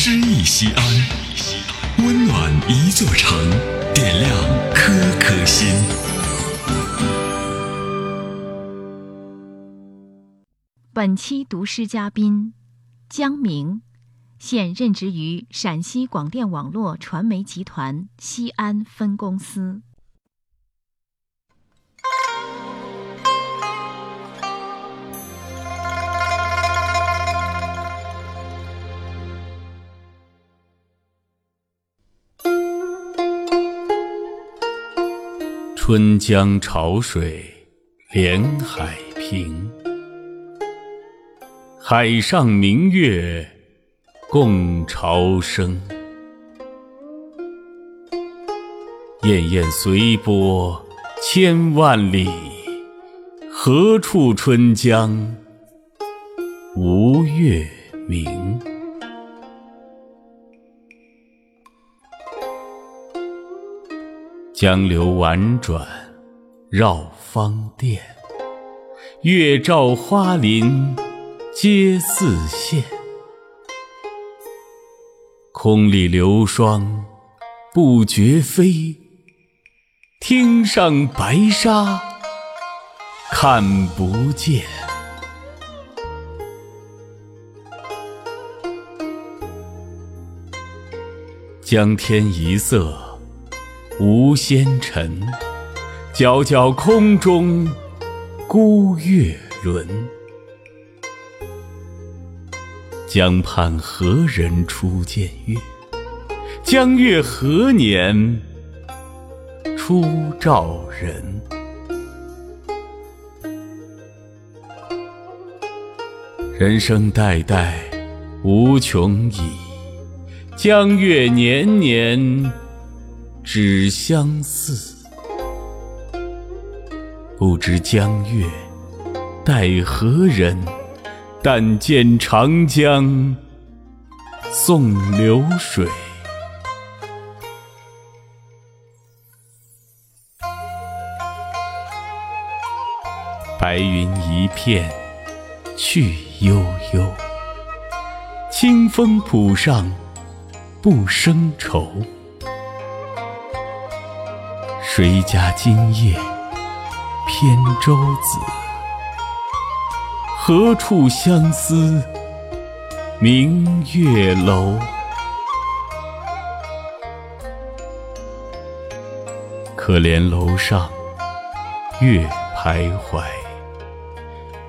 诗意西安，温暖一座城，点亮颗颗心。本期读诗嘉宾江明，现任职于陕西广电网络传媒集团西安分公司。春江潮水连海平，海上明月共潮生。滟滟随波千万里，何处春江无月明？江流宛转绕芳甸，月照花林皆似霰。空里流霜不觉飞，汀上白沙看不见。江天一色。无纤尘，皎皎空中孤月轮。江畔何人初见月？江月何年初照人？人生代代无穷已，江月年年。只相似，不知江月待何人？但见长江送流水。白云一片去悠悠，清风浦上不胜愁。谁家今夜扁舟子？何处相思明月楼？可怜楼上月徘徊，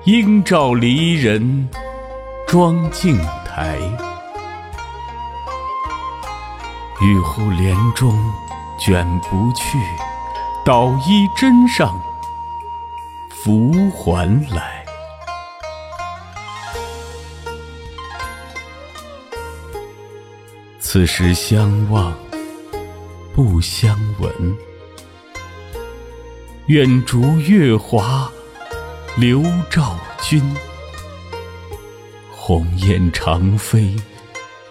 应照离人妆镜台。玉户帘中卷不去。捣衣砧上拂还来，此时相望不相闻。愿逐月华流照君，鸿雁长飞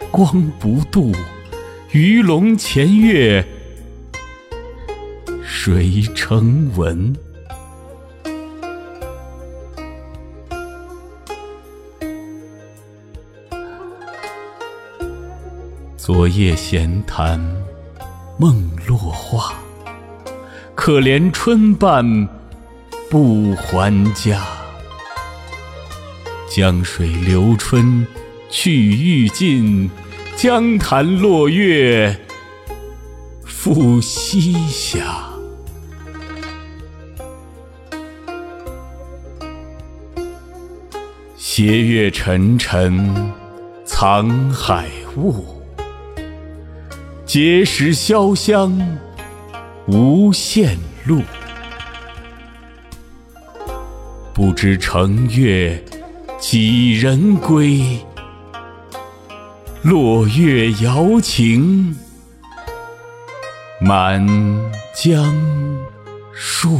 光不度，鱼龙潜跃。谁成文？昨夜闲谈梦落花，可怜春半不还家。江水流春去欲尽，江潭落月复西斜。斜月沉沉藏海雾，碣石潇湘无限路。不知乘月几人归？落月摇情满江树。